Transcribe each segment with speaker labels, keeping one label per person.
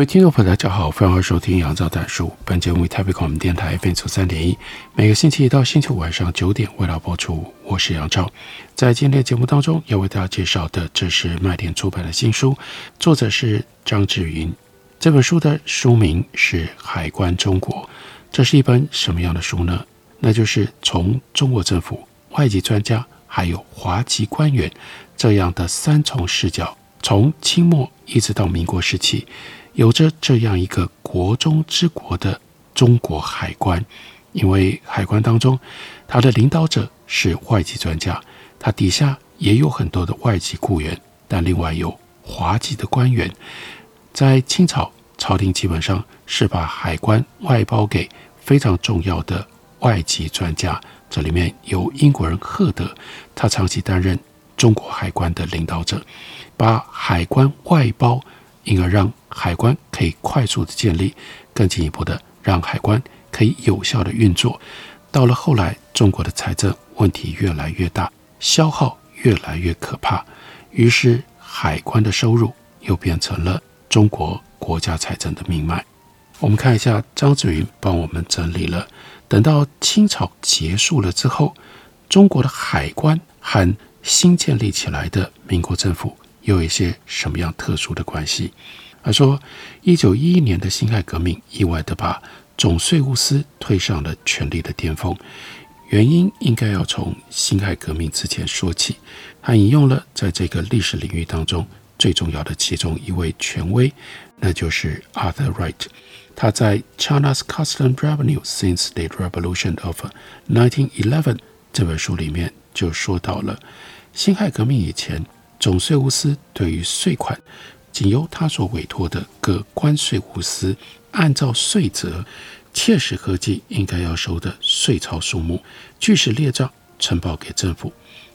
Speaker 1: 各位听众朋友，大家好，欢迎收听杨照谈书。本节目为台北广播电台 FM 三点一，每个星期一到星期五晚上九点为大家播出。我是杨照，在今天的节目当中要为大家介绍的，这是麦田出版的新书，作者是张志云。这本书的书名是《海关中国》，这是一本什么样的书呢？那就是从中国政府、外籍专家还有华籍官员这样的三重视角，从清末一直到民国时期。有着这样一个国中之国的中国海关，因为海关当中，他的领导者是外籍专家，他底下也有很多的外籍雇员，但另外有华籍的官员。在清朝，朝廷基本上是把海关外包给非常重要的外籍专家，这里面有英国人赫德，他长期担任中国海关的领导者，把海关外包。因而让海关可以快速的建立，更进一步的让海关可以有效的运作。到了后来，中国的财政问题越来越大，消耗越来越可怕，于是海关的收入又变成了中国国家财政的命脉。我们看一下张志云帮我们整理了，等到清朝结束了之后，中国的海关和新建立起来的民国政府。有一些什么样特殊的关系？他说，一九一一年的辛亥革命意外地把总税务司推上了权力的巅峰，原因应该要从辛亥革命之前说起。他引用了在这个历史领域当中最重要的其中一位权威，那就是 Arthur Wright。他在《China's Custom Revenue Since the Revolution of 1911》这本书里面就说到了辛亥革命以前。总税务司对于税款，仅由他所委托的各关税务司，按照税则，切实合计应该要收的税钞数目，据实列账呈报给政府。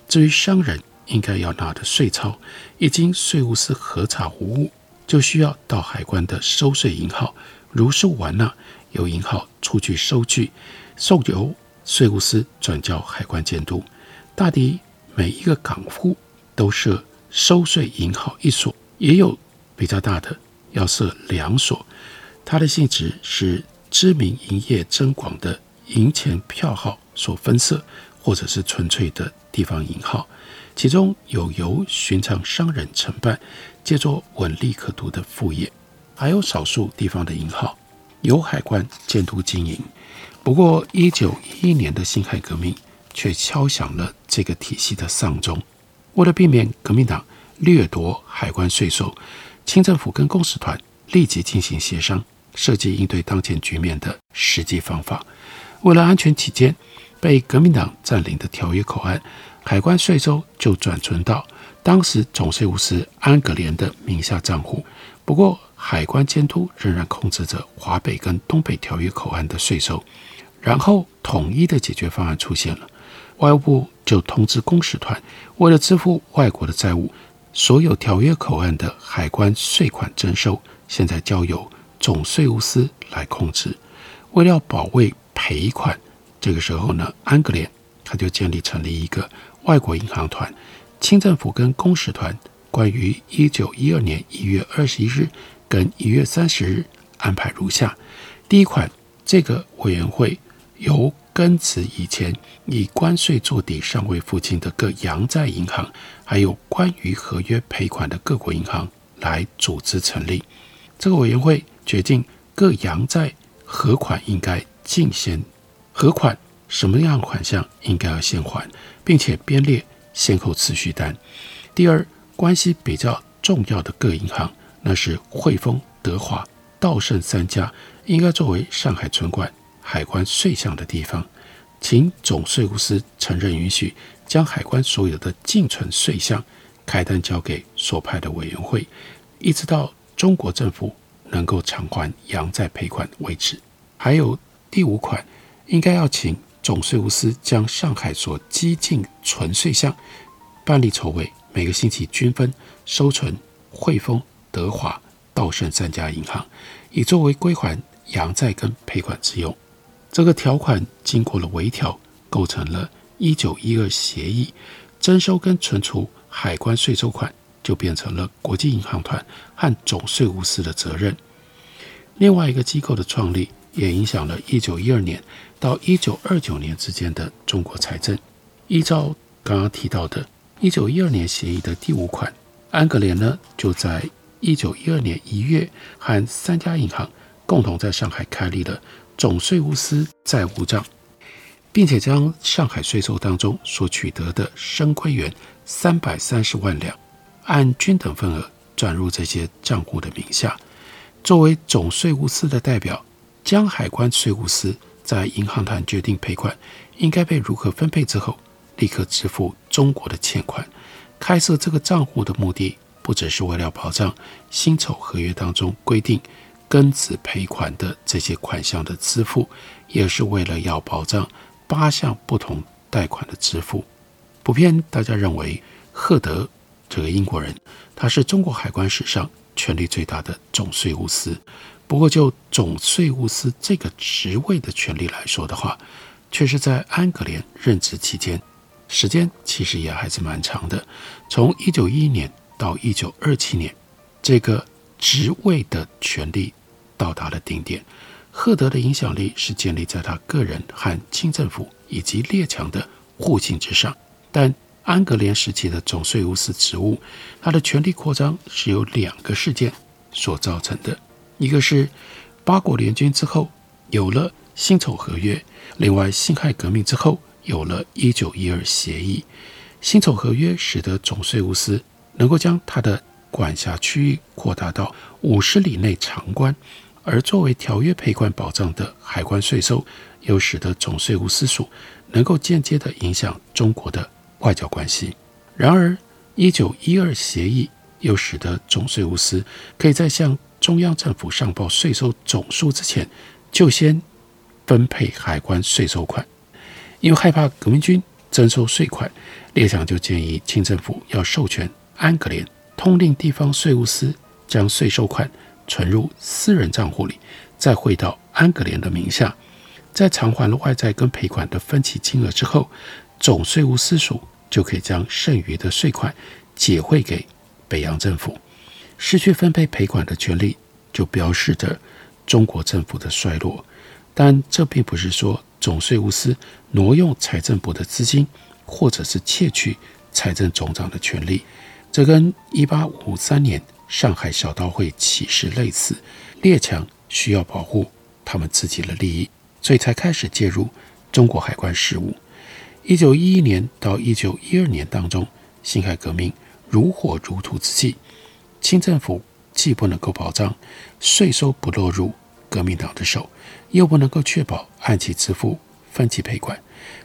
Speaker 1: 至于商人应该要拿的税钞，一经税务司核查无误，就需要到海关的收税银号，如数完纳，由银号出具收据，送由税务司转交海关监督。大抵每一个港户都设。收税银号一所，也有比较大的要设两所，它的性质是知名营业增广的银钱票号所分设，或者是纯粹的地方银号。其中有由寻常商人承办，借作稳利可图的副业，还有少数地方的银号由海关监督经营。不过，一九一一年的辛亥革命却敲响了这个体系的丧钟。为了避免革命党掠夺海关税收，清政府跟公使团立即进行协商，设计应对当前局面的实际方法。为了安全起见，被革命党占领的条约口岸海关税收就转存到当时总税务司安格连的名下账户。不过，海关监督仍然控制着华北跟东北条约口岸的税收。然后，统一的解决方案出现了。外务部就通知公使团，为了支付外国的债务，所有条约口岸的海关税款征收，现在交由总税务司来控制。为了保卫赔款，这个时候呢，安格连他就建立成立一个外国银行团。清政府跟公使团关于一九一二年一月二十一日跟一月三十日安排如下：第一款，这个委员会由根此以前以关税做底尚未付清的各洋债银行，还有关于合约赔款的各国银行来组织成立。这个委员会决定各洋债何款应该尽先何款，什么样款项应该要先还，并且编列先后次序单。第二，关系比较重要的各银行，那是汇丰、德华、道盛三家，应该作为上海存管。海关税项的地方，请总税务司承认允许，将海关所有的净存税项开单交给所派的委员会，一直到中国政府能够偿还洋债赔款为止。还有第五款，应该要请总税务司将上海所积进存税项办理筹备，每个星期均分收存汇丰、德华、道盛三家银行，以作为归还洋债跟赔款之用。这个条款经过了微调，构成了一九一二协议，征收跟存储海关税收款就变成了国际银行团和总税务司的责任。另外一个机构的创立。也影响了1912年到1929年之间的中国财政。依照刚刚提到的1912年协议的第五款，安格联呢就在1912年一月和三家银行共同在上海开立了总税务司债务账，并且将上海税收当中所取得的生亏元三百三十万两，按均等份额转入这些账户的名下，作为总税务司的代表。将海关税务司在银行团决定赔款应该被如何分配之后，立刻支付中国的欠款。开设这个账户的目的，不只是为了保障辛丑合约当中规定庚子赔款的这些款项的支付，也是为了要保障八项不同贷款的支付。普遍大家认为，赫德这个英国人，他是中国海关史上权力最大的总税务司。不过，就总税务司这个职位的权力来说的话，却是在安格联任职期间，时间其实也还是蛮长的。从一九一一年到一九二七年，这个职位的权力到达了顶点。赫德的影响力是建立在他个人和清政府以及列强的互信之上。但安格联时期的总税务司职务，他的权力扩张是由两个事件所造成的。一个是八国联军之后有了辛丑合约，另外辛亥革命之后有了一九一二协议。辛丑合约使得总税务司能够将它的管辖区域扩大到五十里内长关，而作为条约赔款保障的海关税收，又使得总税务司署能够间接地影响中国的外交关系。然而，一九一二协议又使得总税务司可以在向中央政府上报税收总数之前，就先分配海关税收款，因为害怕革命军征收税款，列强就建议清政府要授权安格联通令地方税务司将税收款存入私人账户里，再汇到安格联的名下。在偿还了外债跟赔款的分期金额之后，总税务司署就可以将剩余的税款解汇给北洋政府。失去分配赔款的权利，就标示着中国政府的衰落。但这并不是说总税务司挪用财政部的资金，或者是窃取财政总长的权利。这跟一八五三年上海小刀会起事类似，列强需要保护他们自己的利益，所以才开始介入中国海关事务。一九一一年到一九一二年当中，辛亥革命如火如荼之际。清政府既不能够保障税收不落入革命党的手，又不能够确保按期支付分期赔款，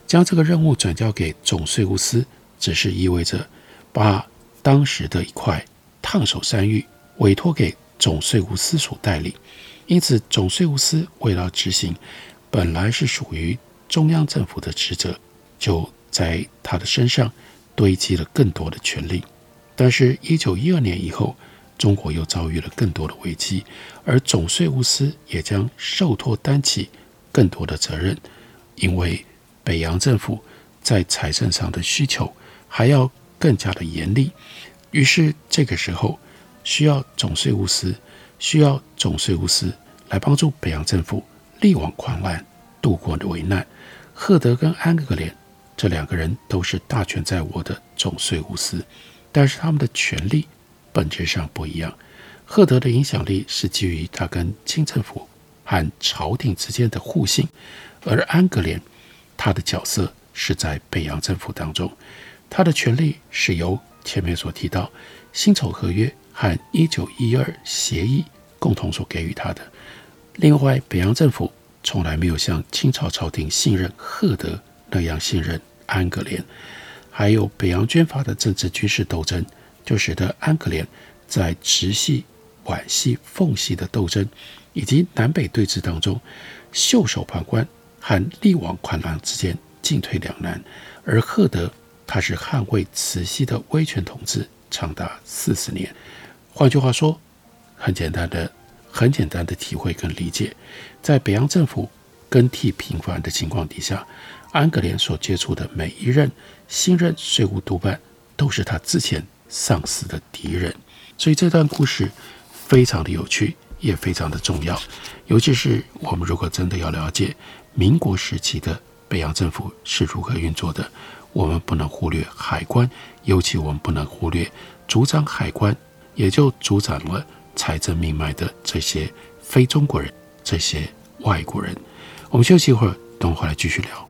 Speaker 1: 将这个任务转交给总税务司，只是意味着把当时的一块烫手山芋委托给总税务司署代理。因此，总税务司为了执行本来是属于中央政府的职责，就在他的身上堆积了更多的权力。但是，一九一二年以后，中国又遭遇了更多的危机，而总税务司也将受托担起更多的责任，因为北洋政府在财政上的需求还要更加的严厉，于是这个时候需要总税务司，需要总税务司来帮助北洋政府力挽狂澜，度过危难。赫德跟安格联这两个人都是大权在握的总税务司，但是他们的权力。本质上不一样。赫德的影响力是基于他跟清政府和朝廷之间的互信，而安格联他的角色是在北洋政府当中，他的权力是由前面所提到辛丑合约和一九一二协议共同所给予他的。另外，北洋政府从来没有像清朝朝廷信任赫德那样信任安格联，还有北洋军阀的政治军事斗争。就使得安格莲在直系、皖系、奉系的斗争以及南北对峙当中，袖手旁观，和力挽狂澜之间进退两难。而赫德，他是捍卫慈禧的威权统治长达四十年。换句话说，很简单的、很简单的体会跟理解，在北洋政府更替频繁的情况底下，安格莲所接触的每一任新任税务督办，都是他之前上司的敌人。所以这段故事非常的有趣，也非常的重要。尤其是我们如果真的要了解民国时期的北洋政府是如何运作的，我们不能忽略海关，尤其我们不能忽略主掌海关。也就主掌了财政命脉的这些非中国人，这些外国人。我们休息一会儿，等会儿来继续聊。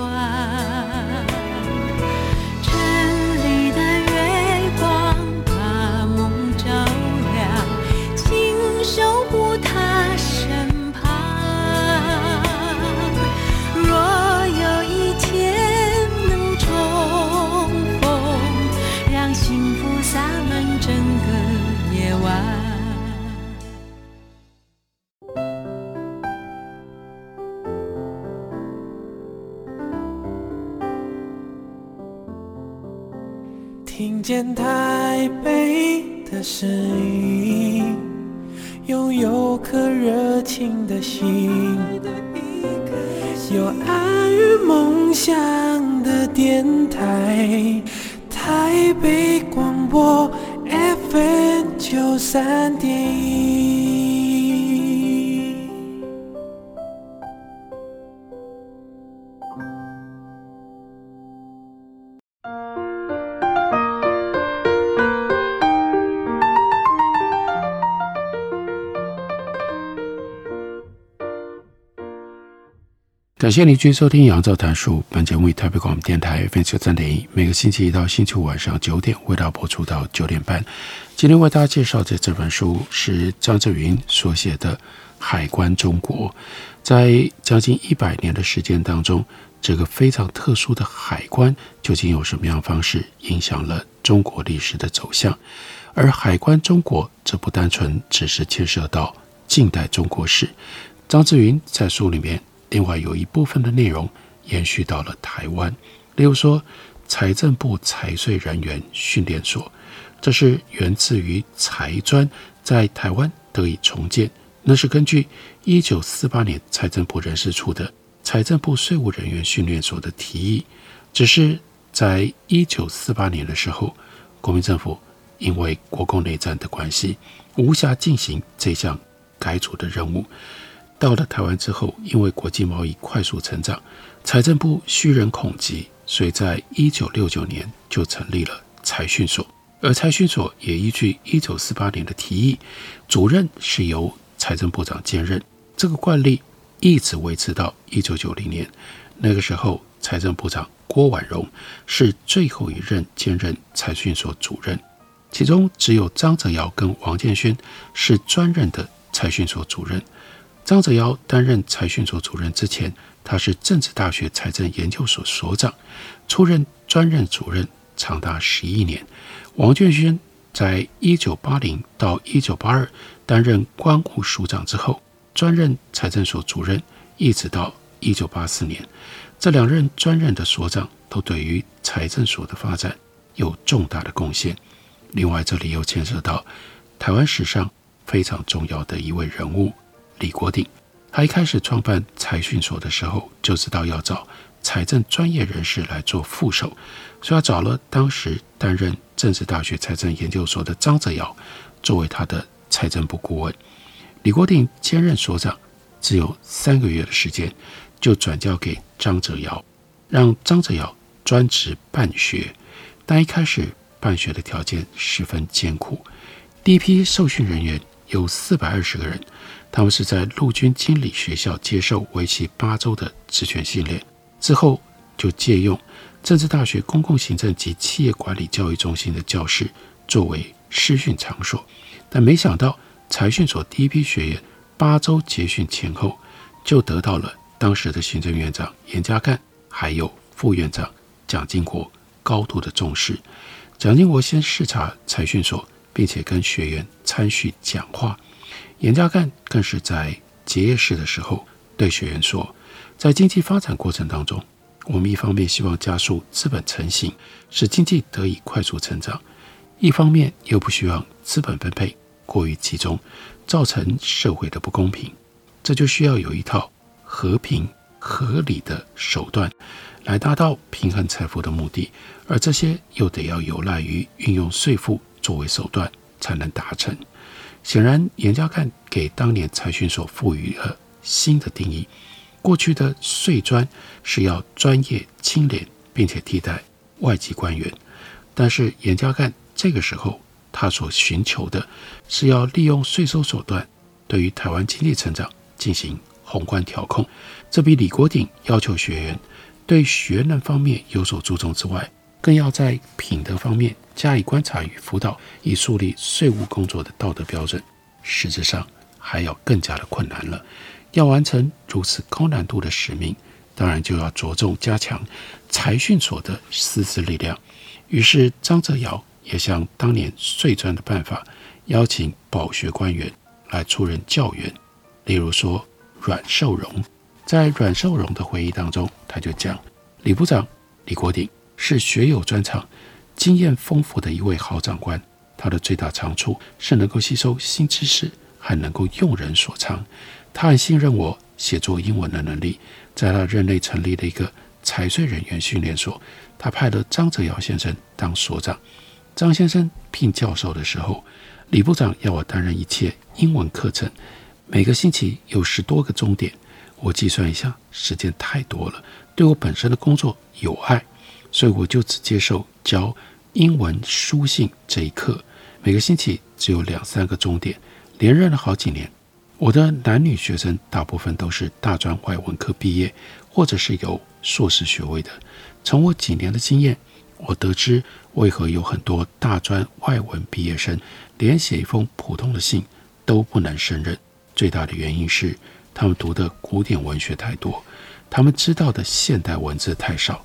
Speaker 2: 幸福洒满整个夜晚听见台北的声音，拥有颗热情的心，有爱与梦想的电台，台北广播 FM 九三点一。
Speaker 1: 感谢您继续收听《杨照谈书》，本节目以台北广播电台 FM 九三点一，每个星期一到星期五晚上九点为大家播出到九点半。今天为大家介绍的这本书是张志云所写的《海关中国》。在将近一百年的时间当中，这个非常特殊的海关究竟有什么样的方式影响了中国历史的走向？而《海关中国》这不单纯只是牵涉到近代中国史，张志云在书里面。另外有一部分的内容延续到了台湾，例如说财政部财税人员训练所，这是源自于财专在台湾得以重建，那是根据一九四八年财政部人事处的财政部税务人员训练所的提议，只是在一九四八年的时候，国民政府因为国共内战的关系，无暇进行这项改组的任务。到了台湾之后，因为国际贸易快速成长，财政部需人恐急，所以在一九六九年就成立了财讯所。而财讯所也依据一九四八年的提议，主任是由财政部长兼任。这个惯例一直维持到一九九零年，那个时候财政部长郭婉容是最后一任兼任财讯所主任，其中只有张泽尧跟王建煊是专任的财讯所主任。张则尧担任财训所主任之前，他是政治大学财政研究所所长，出任专任主任长达十一年。王俊轩在一九八零到一九八二担任关务署长之后，专任财政所主任，一直到一九八四年。这两任专任的所长都对于财政所的发展有重大的贡献。另外，这里又牵涉到台湾史上非常重要的一位人物。李国鼎，他一开始创办财讯所的时候，就知道要找财政专业人士来做副手，所以他找了当时担任政治大学财政研究所的张泽尧作为他的财政部顾问。李国鼎兼任所长，只有三个月的时间，就转交给张泽尧，让张泽尧专职办学。但一开始办学的条件十分艰苦，第一批受训人员有四百二十个人，他们是在陆军经理学校接受为期八周的职权训练。之后就借用政治大学公共行政及企业管理教育中心的教室作为师训场所，但没想到财训所第一批学员八周结训前后就得到了当时的行政院长严家淦还有副院长蒋经国高度的重视。蒋经国先视察财训所，并且跟学员参叙讲话。严家淦更是在结业式的时候对学员说。在经济发展过程当中，我们一方面希望加速资本成型，使经济得以快速成长；一方面又不希望资本分配过于集中，造成社会的不公平。这就需要有一套和平合理的手段来达到平衡财富的目的，而这些又得要有赖于运用税负作为手段才能达成。显然，严家淦给当年财讯所赋予了新的定义。过去的税专是要专业清廉，并且替代外籍官员，但是严家淦这个时候他所寻求的是要利用税收手段，对于台湾经济成长进行宏观调控。这比李国鼎要求学员对学能方面有所注重之外，更要在品德方面加以观察与辅导，以树立税务工作的道德标准，实质上还要更加的困难了。要完成如此高难度的使命，当然就要着重加强财讯所的师资力量。于是张则尧也像当年税专的办法，邀请保学官员来出任教员。例如说阮寿荣，在阮寿荣的回忆当中，他就讲：李部长李国鼎是学有专长、经验丰富的一位好长官。他的最大长处是能够吸收新知识，还能够用人所长。他很信任我写作英文的能力，在他任内成立了一个财税人员训练所。他派了张泽尧先生当所长。张先生聘教授的时候，李部长要我担任一切英文课程，每个星期有十多个钟点。我计算一下，时间太多了，对我本身的工作有碍，所以我就只接受教英文书信这一课，每个星期只有两三个钟点，连任了好几年。我的男女学生大部分都是大专外文科毕业，或者是有硕士学位的。从我几年的经验，我得知为何有很多大专外文毕业生连写一封普通的信都不能胜任。最大的原因是他们读的古典文学太多，他们知道的现代文字太少，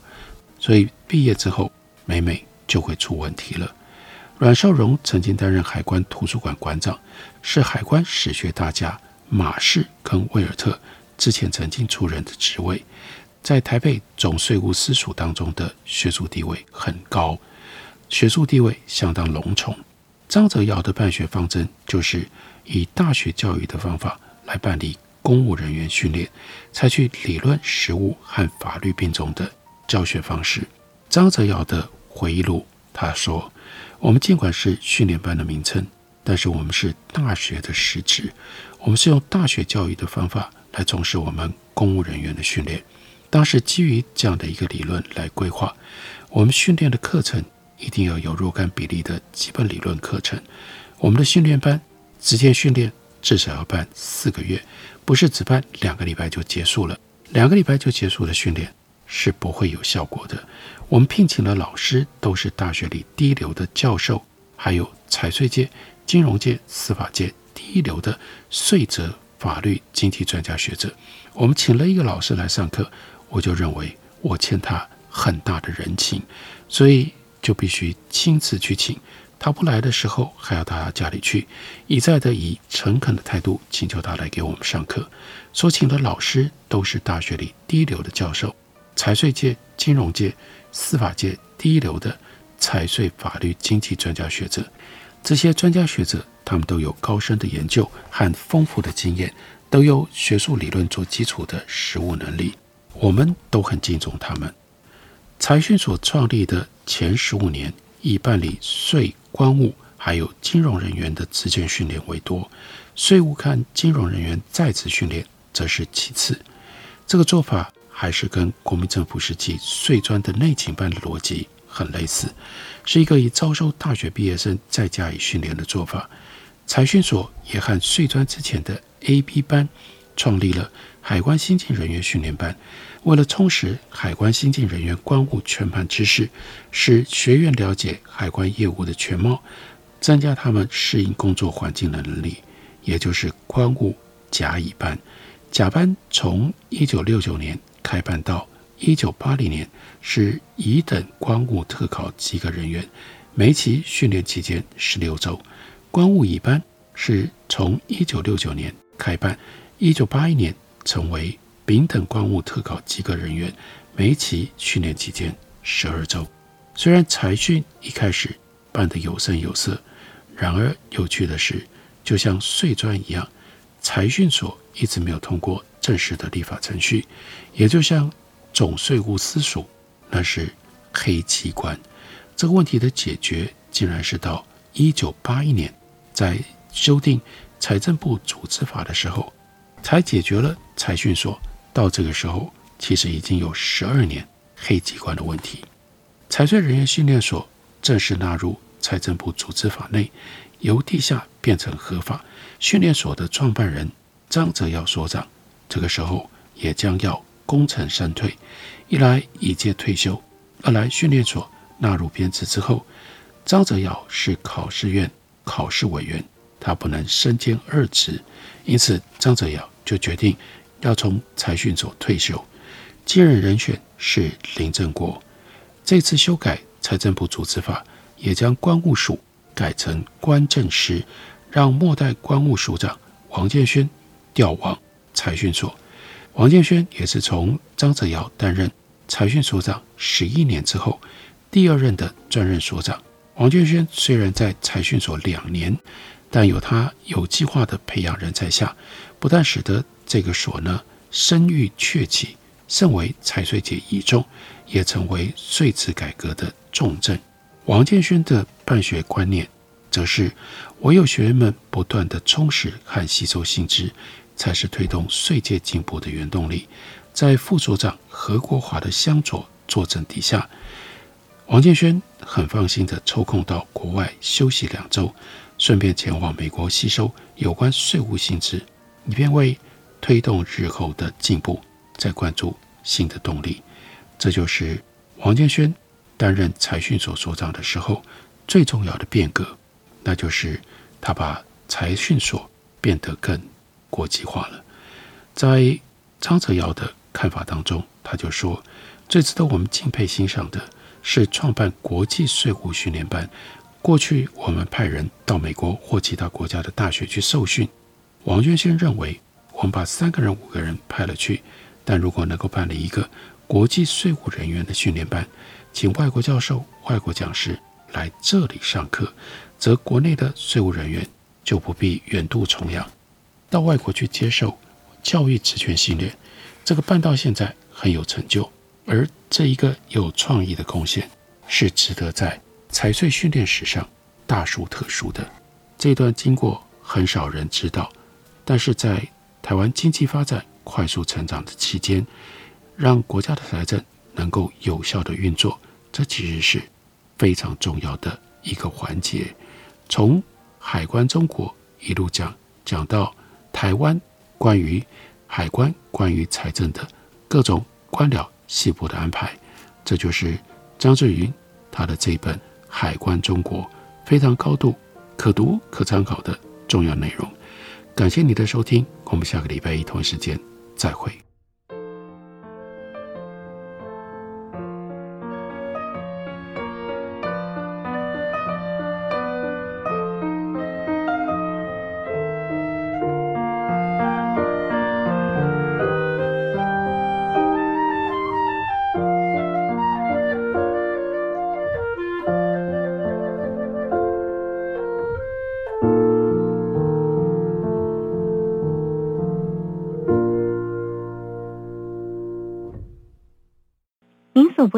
Speaker 1: 所以毕业之后每每就会出问题了。阮寿荣曾经担任海关图书馆馆长，是海关史学大家。马氏跟威尔特之前曾经出任的职位，在台北总税务司署当中的学术地位很高，学术地位相当隆重。张泽尧的办学方针就是以大学教育的方法来办理公务人员训练，采取理论、实务和法律并重的教学方式。张泽尧的回忆录他说：“我们尽管是训练班的名称，但是我们是大学的实质。”我们是用大学教育的方法来从事我们公务人员的训练。当时基于这样的一个理论来规划，我们训练的课程一定要有若干比例的基本理论课程。我们的训练班直接训练至少要办四个月，不是只办两个礼拜就结束了。两个礼拜就结束的训练是不会有效果的。我们聘请的老师都是大学里第一流的教授，还有财税界、金融界、司法界。第一流的税则、法律、经济专家学者，我们请了一个老师来上课，我就认为我欠他很大的人情，所以就必须亲自去请。他不来的时候，还要到他家里去，一再的以诚恳的态度请求他来给我们上课。所请的老师都是大学里第一流的教授，财税界、金融界、司法界第一流的财税、法律、经济专家学者。这些专家学者，他们都有高深的研究和丰富的经验，都有学术理论做基础的实务能力。我们都很敬重他们。财讯所创立的前十五年，以办理税、关务还有金融人员的职前训练为多，税务看金融人员在职训练则是其次。这个做法还是跟国民政府时期税专的内勤班的逻辑很类似，是一个以招收大学毕业生再加以训练的做法。财训所也和税专之前的 A、B 班创立了海关新进人员训练班。为了充实海关新进人员关务全盘知识，使学员了解海关业务的全貌，增加他们适应工作环境的能力，也就是关务甲乙班。甲班从一九六九年开办到一九八零年，是乙等光务特考及格人员，每期训练期间十六周。光务乙班是从一九六九年开办，一九八一年成为。丙等光务特考及格人员，每期训练期间十二周。虽然财训一开始办得有声有色，然而有趣的是，就像碎砖一样，财训所一直没有通过正式的立法程序。也就像总税务司署，那是黑机关。这个问题的解决，竟然是到一九八一年，在修订财政部组织法的时候，才解决了财训所。到这个时候，其实已经有十二年黑机关的问题。财税人员训练所正式纳入财政部组织法内，由地下变成合法。训练所的创办人张泽尧所长，这个时候也将要功成身退。一来已届退休，二来训练所纳入编制之后，张泽尧是考试院考试委员，他不能身兼二职，因此张泽尧就决定。要从财训所退休，接任人选是林正国。这次修改财政部组织法，也将关务署改成关政司，让末代关务署长王建煊调往财讯所。王建轩也是从张泽尧担任财讯所长十一年之后，第二任的专任所长。王建轩虽然在财讯所两年，但有他有计划的培养人才下，不但使得这个所呢，声誉鹊起，甚为财税界倚重，也成为税制改革的重镇。王建轩的办学观念，则是唯有学员们不断地充实和吸收新知，才是推动税界进步的原动力。在副所长何国华的相佐坐镇底下，王建轩很放心地抽空到国外休息两周，顺便前往美国吸收有关税务新知，以便为推动日后的进步，再灌注新的动力，这就是王建轩担任财讯所所长的时候最重要的变革，那就是他把财讯所变得更国际化了。在张泽尧的看法当中，他就说，最值得我们敬佩欣赏的是创办国际税务训练班。过去我们派人到美国或其他国家的大学去受训，王建煊认为。我们把三个人、五个人派了去，但如果能够办理一个国际税务人员的训练班，请外国教授、外国讲师来这里上课，则国内的税务人员就不必远渡重洋到外国去接受教育职权训练。这个办到现在很有成就，而这一个有创意的贡献是值得在财税训练史上大书特书的。这段经过很少人知道，但是在台湾经济发展快速成长的期间，让国家的财政能够有效的运作，这其实是非常重要的一个环节。从海关中国一路讲讲到台湾关于海关、关于财政的各种官僚细部的安排，这就是张志云他的这本《海关中国》非常高度可读可参考的重要内容。感谢你的收听，我们下个礼拜一同一时间再
Speaker 3: 会。